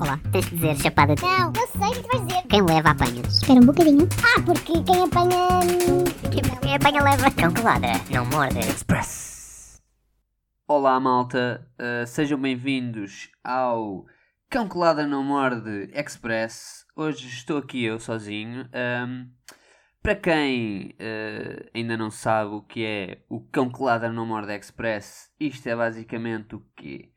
Olá, tens de dizer chapada de... Não, eu sei o que tu vais dizer. Quem leva apanha. Espera um bocadinho. Ah, porque quem apanha. Quem, quem apanha leva. Cão colada, não morde. Express. Olá malta, uh, sejam bem-vindos ao Cão Colada Não Morde Express. Hoje estou aqui eu sozinho. Um, para quem uh, ainda não sabe o que é o Cão Colada Não Morde Express, isto é basicamente o quê?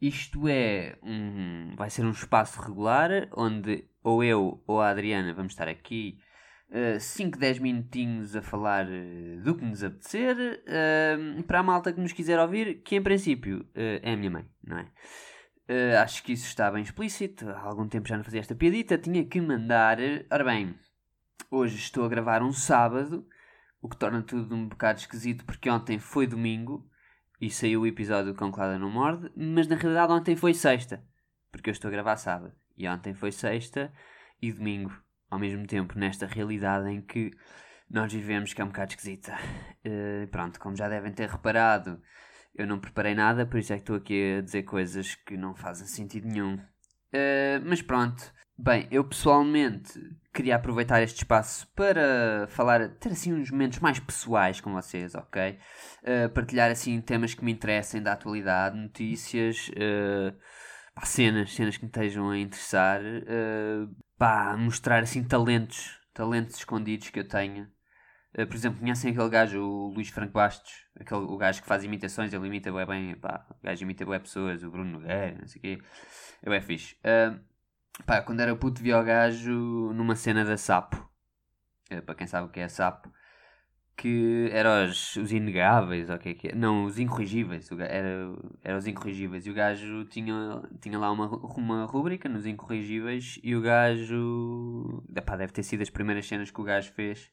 Isto é um. vai ser um espaço regular onde ou eu ou a Adriana vamos estar aqui 5, 10 minutinhos a falar uh, do que nos apetecer uh, para a malta que nos quiser ouvir, que em princípio uh, é a minha mãe, não é? Uh, acho que isso está bem explícito. Há algum tempo já não fazia esta piadita. Tinha que mandar. Ora bem, hoje estou a gravar um sábado, o que torna tudo um bocado esquisito porque ontem foi domingo e saiu o episódio do Cão Não Morde, mas na realidade ontem foi sexta, porque eu estou a gravar sábado. E ontem foi sexta e domingo ao mesmo tempo nesta realidade em que nós vivemos que é um bocado esquisita. Uh, pronto, como já devem ter reparado, eu não preparei nada, por isso é que estou aqui a dizer coisas que não fazem sentido nenhum. Uh, mas pronto. Bem, eu pessoalmente queria aproveitar este espaço para falar, ter assim uns momentos mais pessoais com vocês, ok? Uh, partilhar assim temas que me interessem da atualidade, notícias, uh, cenas, cenas que me estejam a interessar, uh, pá, mostrar assim talentos, talentos escondidos que eu tenho. Uh, por exemplo, conhecem aquele gajo, o Luís Franco Bastos, aquele, o gajo que faz imitações, ele imita bem, bem pá, o gajo imita bem pessoas, o Bruno Nogueira, não sei o quê, é bem fixe. Uh, pá, quando era puto vi o gajo numa cena da Sapo, uh, para quem sabe o que é Sapo, que era os, os inegáveis, ou o que é que é? Não, os incorrigíveis, o ga- era, era os incorrigíveis, e o gajo tinha, tinha lá uma, uma rúbrica nos incorrigíveis, e o gajo, epá, deve ter sido as primeiras cenas que o gajo fez,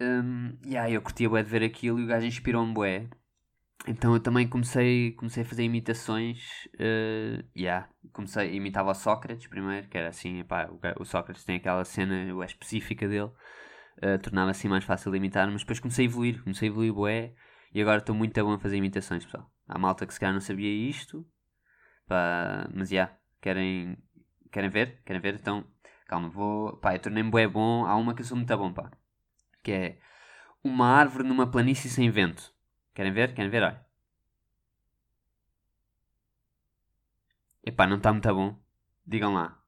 um, e aí eu curtia bué de ver aquilo, e o gajo inspirou-me bué, então eu também comecei, comecei a fazer imitações, uh, yeah, comecei, imitava o Sócrates primeiro, que era assim, epá, o, o Sócrates tem aquela cena bué específica dele, uh, tornava assim mais fácil de imitar, mas depois comecei a evoluir, comecei a evoluir bué, e agora estou muito bom a fazer imitações, pessoal. Há malta que se calhar não sabia isto, pá, mas já, querem, querem ver? Querem ver? Então, calma, vou, pá, eu tornei-me bué bom, há uma que eu sou muito bom, pá, que é uma árvore numa planície sem vento. Querem ver? Querem ver? Olha. Epá, não está muito bom. Digam lá.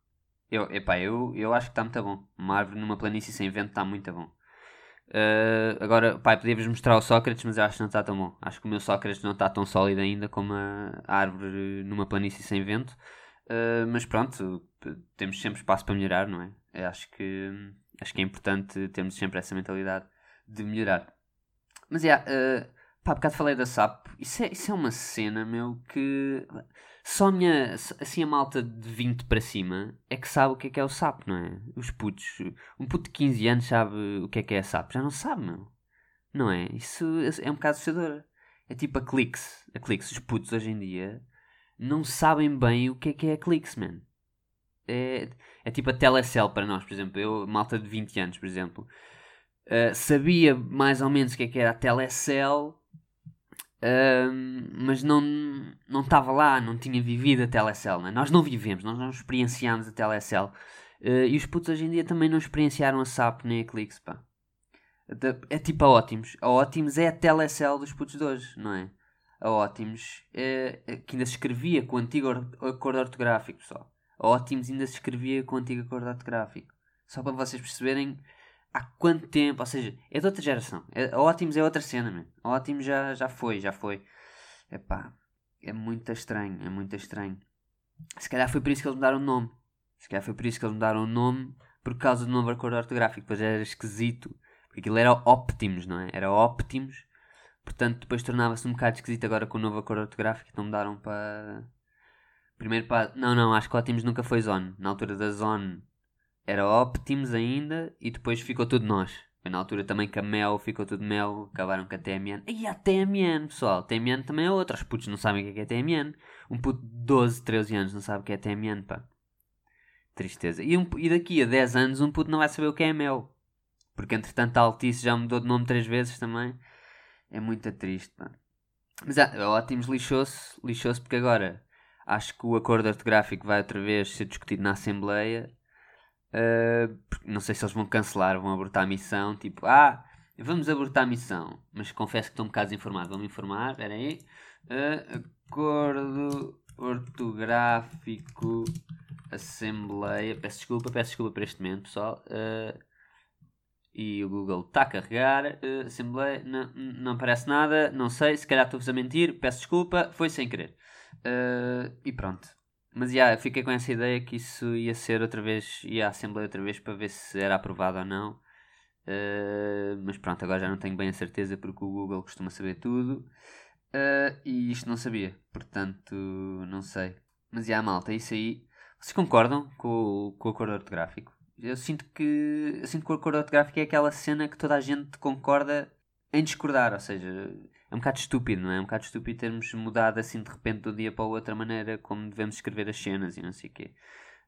Eu, epá, eu, eu acho que está muito bom. Uma árvore numa planície sem vento está muito bom. Uh, agora, pai, podia-vos mostrar o Sócrates, mas eu acho que não está tão bom. Acho que o meu Sócrates não está tão sólido ainda como a árvore numa planície sem vento. Uh, mas pronto, temos sempre espaço para melhorar, não é? Eu acho que, acho que é importante termos sempre essa mentalidade de melhorar. Mas, yeah, uh, pá, bocado falei da SAP. Isso é, isso é uma cena, meu, que só a minha, assim, a malta de 20 para cima é que sabe o que é que é o SAP, não é? Os putos, um puto de 15 anos sabe o que é que é a SAP. Já não sabe, meu. Não é? Isso é um bocado assustador. É tipo a Clix. A Clix, os putos hoje em dia não sabem bem o que é que é a Clix, man. É, é tipo a Telecel para nós, por exemplo. Eu, malta de 20 anos, por exemplo, uh, sabia mais ou menos o que é que era a Telecel, Mas não não estava lá, não tinha vivido a Telecel. Né? Nós não vivemos, nós não experienciámos a Telecel. Uh, e os putos hoje em dia também não experienciaram a SAP nem a Clix, pá. É tipo a Ótimos. A Ótimos é a Telecel dos putos de hoje, não é? A Ótimos é, é que ainda se escrevia com o antigo or- acordo ortográfico, pessoal. A Ótimos ainda se escrevia com o antigo acordo ortográfico. Só para vocês perceberem há quanto tempo, ou seja, é de outra geração. É, Ótimos é outra cena, man. A Ótimos já, já foi, já foi. Epá, é muito estranho, é muito estranho. Se calhar foi por isso que eles mudaram o nome. Se calhar foi por isso que eles mudaram o nome, por causa do novo acordo ortográfico. Depois era esquisito, porque aquilo era Optimus, não é? Era Optimus. Portanto, depois tornava-se um bocado esquisito agora com o novo acordo ortográfico. Então mudaram para... Primeiro para... Não, não, acho que Optimus nunca foi Zone. Na altura da Zone era Optimus ainda e depois ficou tudo nós. Foi na altura também que a Mel ficou tudo Mel, acabaram com a TMN. E a TMN, pessoal, TMN também é outra. Os putos não sabem o que é, é TMN. Um puto de 12, 13 anos não sabe o que é TMN, pá. Tristeza. E, um, e daqui a 10 anos um puto não vai saber o que é Mel. Porque entretanto a Altice já mudou de nome três vezes também. É muito triste, pá. Mas ah, a Ótimos lixou-se, lixou-se porque agora Acho que o acordo ortográfico vai outra vez ser discutido na Assembleia. Uh, não sei se eles vão cancelar, vão abortar a missão. Tipo, ah, vamos abortar a missão. Mas confesso que estou um bocado desinformado. Vão-me informar, espera aí. Uh, acordo ortográfico Assembleia. Peço desculpa, peço desculpa por este momento, pessoal. Uh, e o Google está a carregar. Uh, Assembleia, não, não aparece nada, não sei, se calhar estou-vos a mentir, peço desculpa, foi sem querer. Uh, e pronto. Mas já, yeah, fiquei com essa ideia que isso ia ser outra vez, ia à Assembleia outra vez para ver se era aprovado ou não. Uh, mas pronto, agora já não tenho bem a certeza porque o Google costuma saber tudo. e isto não sabia, portanto, não sei. Mas já, yeah, malta, isso aí. Vocês concordam com, com o acordo ortográfico? Eu sinto que eu sinto que o acordo ortográfico é aquela cena que toda a gente concorda em discordar, ou seja, é um bocado estúpido, não é? É um bocado estúpido termos mudado assim de repente do dia para o outro a maneira como devemos escrever as cenas e não sei o quê.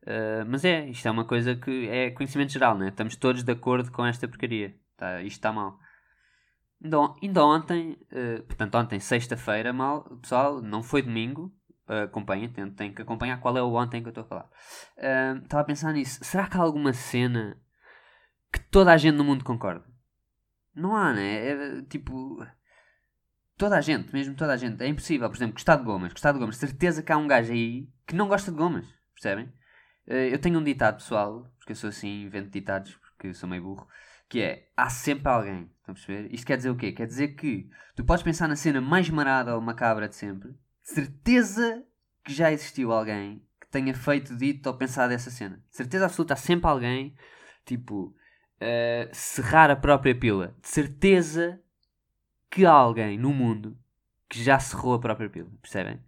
Uh, mas é, isto é uma coisa que é conhecimento geral, né? Estamos todos de acordo com esta porcaria. Tá, isto está mal. Ainda, ainda ontem, uh, portanto, ontem, sexta-feira, mal, pessoal, não foi domingo, uh, tem, tem que acompanhar qual é o ontem que eu estou a falar. Estava uh, a pensar nisso. Será que há alguma cena que toda a gente no mundo concorda? Não há, né? É, tipo. Toda a gente, mesmo toda a gente. É impossível, por exemplo, gostar de gomas. Gostar de gomas. Certeza que há um gajo aí que não gosta de gomas. Percebem? Uh, eu tenho um ditado pessoal, porque eu sou assim, invento ditados, porque sou meio burro. Que é, há sempre alguém. Estão a perceber? Isto quer dizer o quê? Quer dizer que tu podes pensar na cena mais marada ou macabra de sempre certeza que já existiu alguém que tenha feito, dito ou pensado essa cena. De certeza absoluta, há sempre alguém, tipo, uh, serrar a própria pila. De certeza que há alguém no mundo que já serrou a própria pila. Percebem?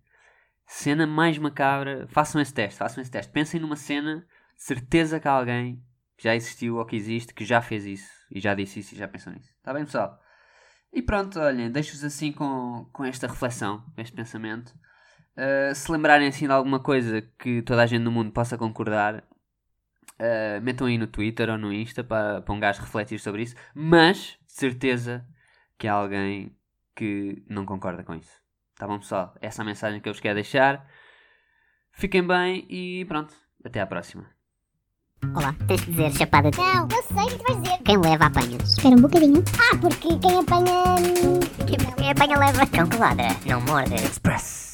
Cena mais macabra. Façam esse teste, façam esse teste. Pensem numa cena, certeza que há alguém que já existiu ou que existe, que já fez isso e já disse isso e já pensou nisso. Está bem, pessoal? E pronto, olhem, deixo-vos assim com, com esta reflexão, este pensamento. Uh, se lembrarem assim de alguma coisa que toda a gente no mundo possa concordar, uh, metam aí no Twitter ou no Insta para, para um gajo refletir sobre isso. Mas, de certeza, que há alguém que não concorda com isso. Tá bom, pessoal? Essa é a mensagem que eu vos quero deixar. Fiquem bem e pronto. Até à próxima. Olá, tens de dizer chapada. Não, eu sei o que tu vais dizer. Quem leva apanha. Espera um bocadinho. Ah, porque quem apanha. Quem, quem apanha leva. Cão que ladra, não morde. Express.